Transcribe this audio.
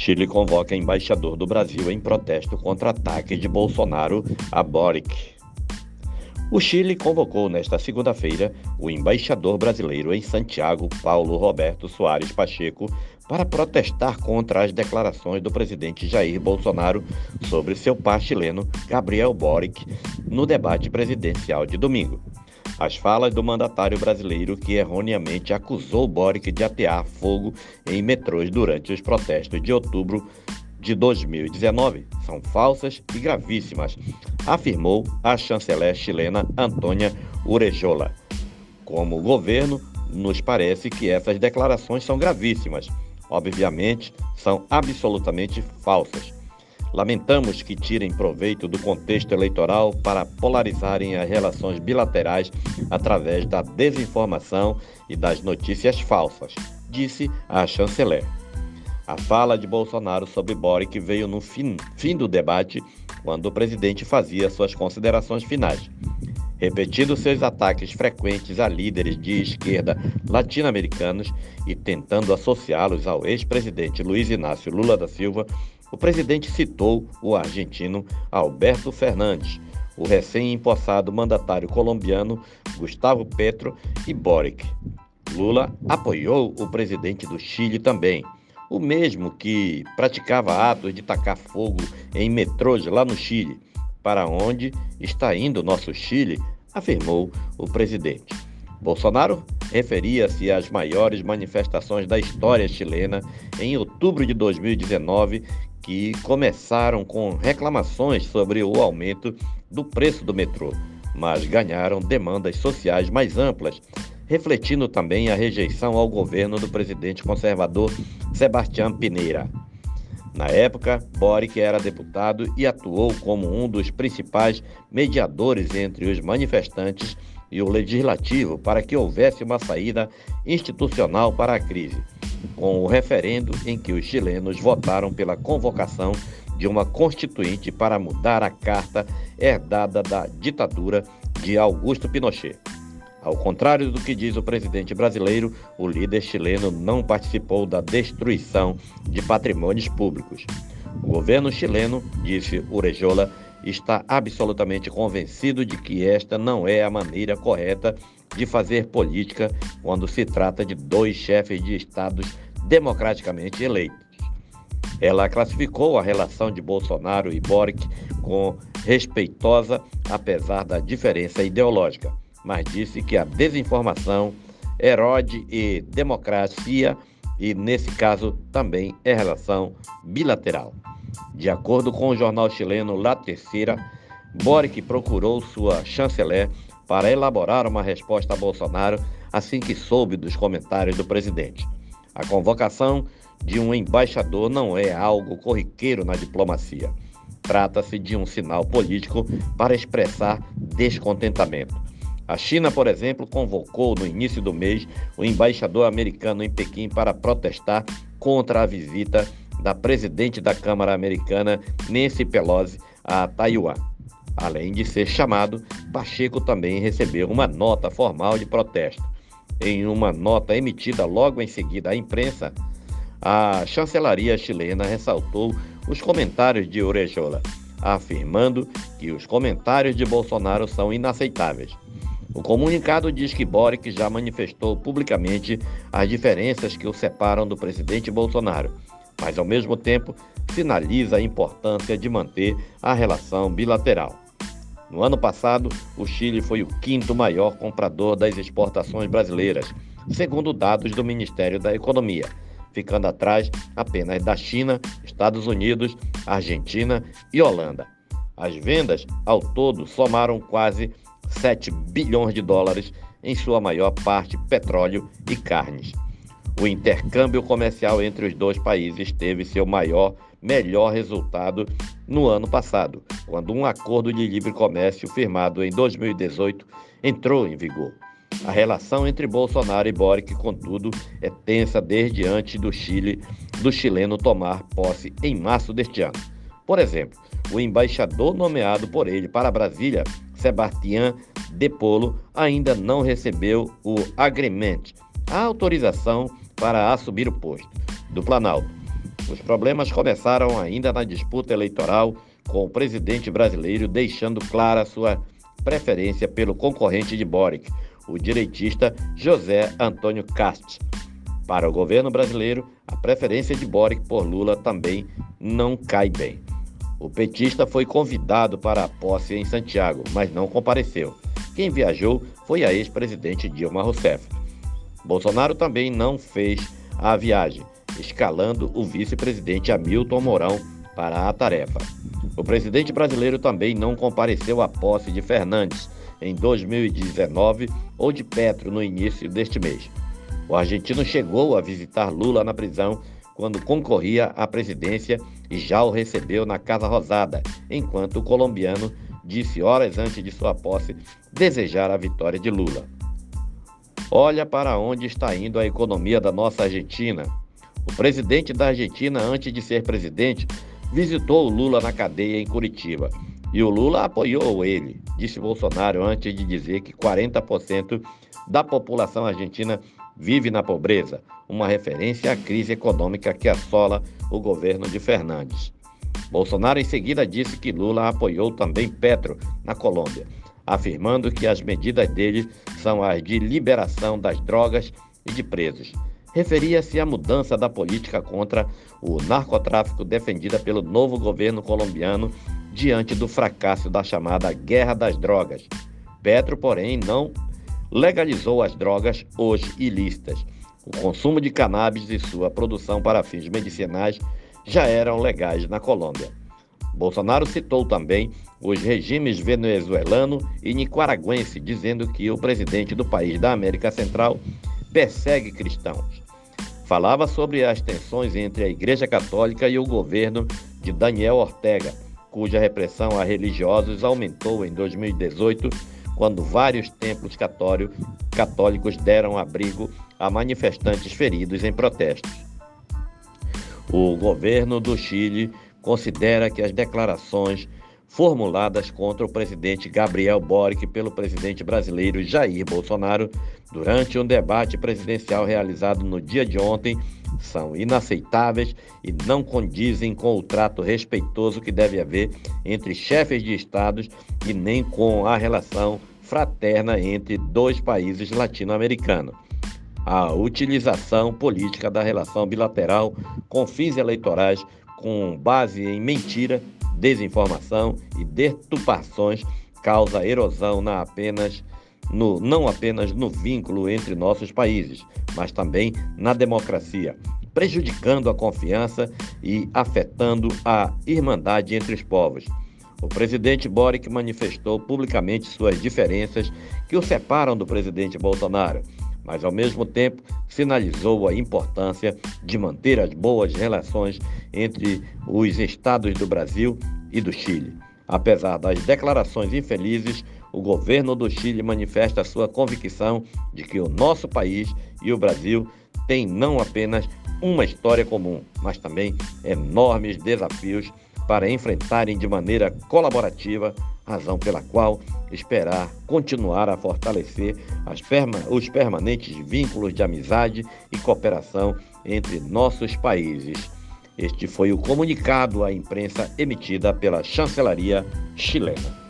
Chile convoca embaixador do Brasil em protesto contra ataque de Bolsonaro a Boric. O Chile convocou nesta segunda-feira o embaixador brasileiro em Santiago, Paulo Roberto Soares Pacheco, para protestar contra as declarações do presidente Jair Bolsonaro sobre seu par chileno, Gabriel Boric, no debate presidencial de domingo. As falas do mandatário brasileiro que erroneamente acusou Boric de atear fogo em metrôs durante os protestos de outubro de 2019 são falsas e gravíssimas, afirmou a chanceler chilena Antônia Urejola. Como governo, nos parece que essas declarações são gravíssimas. Obviamente, são absolutamente falsas. Lamentamos que tirem proveito do contexto eleitoral para polarizarem as relações bilaterais através da desinformação e das notícias falsas, disse a chanceler. A fala de Bolsonaro sobre Boric veio no fim, fim do debate, quando o presidente fazia suas considerações finais. Repetindo seus ataques frequentes a líderes de esquerda latino-americanos e tentando associá-los ao ex-presidente Luiz Inácio Lula da Silva, o presidente citou o argentino Alberto Fernandes, o recém-empossado mandatário colombiano Gustavo Petro e Boric. Lula apoiou o presidente do Chile também o mesmo que praticava atos de tacar fogo em metrôs lá no Chile, para onde está indo nosso Chile, afirmou o presidente. Bolsonaro referia-se às maiores manifestações da história chilena em outubro de 2019, que começaram com reclamações sobre o aumento do preço do metrô, mas ganharam demandas sociais mais amplas, refletindo também a rejeição ao governo do presidente conservador Sebastião Pineira. Na época, Boric era deputado e atuou como um dos principais mediadores entre os manifestantes e o legislativo para que houvesse uma saída institucional para a crise, com o referendo em que os chilenos votaram pela convocação de uma constituinte para mudar a carta herdada da ditadura de Augusto Pinochet. Ao contrário do que diz o presidente brasileiro, o líder chileno não participou da destruição de patrimônios públicos. O governo chileno, disse Urejola, está absolutamente convencido de que esta não é a maneira correta de fazer política quando se trata de dois chefes de estados democraticamente eleitos. Ela classificou a relação de Bolsonaro e Boric como respeitosa, apesar da diferença ideológica mas disse que a desinformação erode e democracia e, nesse caso, também é relação bilateral. De acordo com o jornal chileno La Terceira, Boric procurou sua chanceler para elaborar uma resposta a Bolsonaro assim que soube dos comentários do presidente. A convocação de um embaixador não é algo corriqueiro na diplomacia. Trata-se de um sinal político para expressar descontentamento. A China, por exemplo, convocou no início do mês o embaixador americano em Pequim para protestar contra a visita da presidente da Câmara Americana, Nancy Pelosi, a Taiwan. Além de ser chamado, Pacheco também recebeu uma nota formal de protesto. Em uma nota emitida logo em seguida à imprensa, a chancelaria chilena ressaltou os comentários de Orejola, afirmando que os comentários de Bolsonaro são inaceitáveis. O comunicado diz que Boric já manifestou publicamente as diferenças que o separam do presidente Bolsonaro, mas ao mesmo tempo sinaliza a importância de manter a relação bilateral. No ano passado, o Chile foi o quinto maior comprador das exportações brasileiras, segundo dados do Ministério da Economia, ficando atrás apenas da China, Estados Unidos, Argentina e Holanda. As vendas, ao todo, somaram quase 7 bilhões de dólares, em sua maior parte petróleo e carnes. O intercâmbio comercial entre os dois países teve seu maior, melhor resultado no ano passado, quando um acordo de livre comércio firmado em 2018 entrou em vigor. A relação entre Bolsonaro e Boric, contudo, é tensa desde antes do Chile, do chileno tomar posse em março deste ano. Por exemplo, o embaixador nomeado por ele para Brasília, Sebastián de Polo, ainda não recebeu o agreement, a autorização para assumir o posto do Planalto. Os problemas começaram ainda na disputa eleitoral, com o presidente brasileiro deixando clara sua preferência pelo concorrente de Boric, o direitista José Antônio Cast. Para o governo brasileiro, a preferência de Boric por Lula também não cai bem. O petista foi convidado para a posse em Santiago, mas não compareceu. Quem viajou foi a ex-presidente Dilma Rousseff. Bolsonaro também não fez a viagem, escalando o vice-presidente Hamilton Mourão para a tarefa. O presidente brasileiro também não compareceu à posse de Fernandes em 2019 ou de Petro no início deste mês. O argentino chegou a visitar Lula na prisão quando concorria à presidência e já o recebeu na Casa Rosada, enquanto o colombiano disse horas antes de sua posse desejar a vitória de Lula. Olha para onde está indo a economia da nossa Argentina. O presidente da Argentina, antes de ser presidente, visitou o Lula na cadeia em Curitiba. E o Lula apoiou ele, disse Bolsonaro antes de dizer que 40% da população argentina vive na pobreza, uma referência à crise econômica que assola o governo de Fernandes. Bolsonaro em seguida disse que Lula apoiou também Petro na Colômbia afirmando que as medidas dele são as de liberação das drogas e de presos. Referia-se à mudança da política contra o narcotráfico defendida pelo novo governo colombiano diante do fracasso da chamada Guerra das Drogas. Petro, porém, não legalizou as drogas hoje ilícitas. O consumo de cannabis e sua produção para fins medicinais já eram legais na Colômbia. Bolsonaro citou também os regimes venezuelano e nicaragüense, dizendo que o presidente do país da América Central persegue cristãos. Falava sobre as tensões entre a Igreja Católica e o governo de Daniel Ortega, cuja repressão a religiosos aumentou em 2018, quando vários templos católicos deram abrigo a manifestantes feridos em protestos. O governo do Chile considera que as declarações formuladas contra o presidente Gabriel Boric pelo presidente brasileiro Jair Bolsonaro durante um debate presidencial realizado no dia de ontem são inaceitáveis e não condizem com o trato respeitoso que deve haver entre chefes de estados e nem com a relação fraterna entre dois países latino-americanos. A utilização política da relação bilateral com fins eleitorais com base em mentira, desinformação e deturpações causa erosão na apenas no, não apenas no vínculo entre nossos países, mas também na democracia, prejudicando a confiança e afetando a irmandade entre os povos. O presidente Boric manifestou publicamente suas diferenças que o separam do presidente Bolsonaro mas ao mesmo tempo sinalizou a importância de manter as boas relações entre os estados do Brasil e do Chile. Apesar das declarações infelizes, o governo do Chile manifesta sua convicção de que o nosso país e o Brasil têm não apenas uma história comum, mas também enormes desafios para enfrentarem de maneira colaborativa razão pela qual esperar continuar a fortalecer perma os permanentes vínculos de amizade e cooperação entre nossos países. Este foi o comunicado à imprensa emitida pela chancelaria chilena.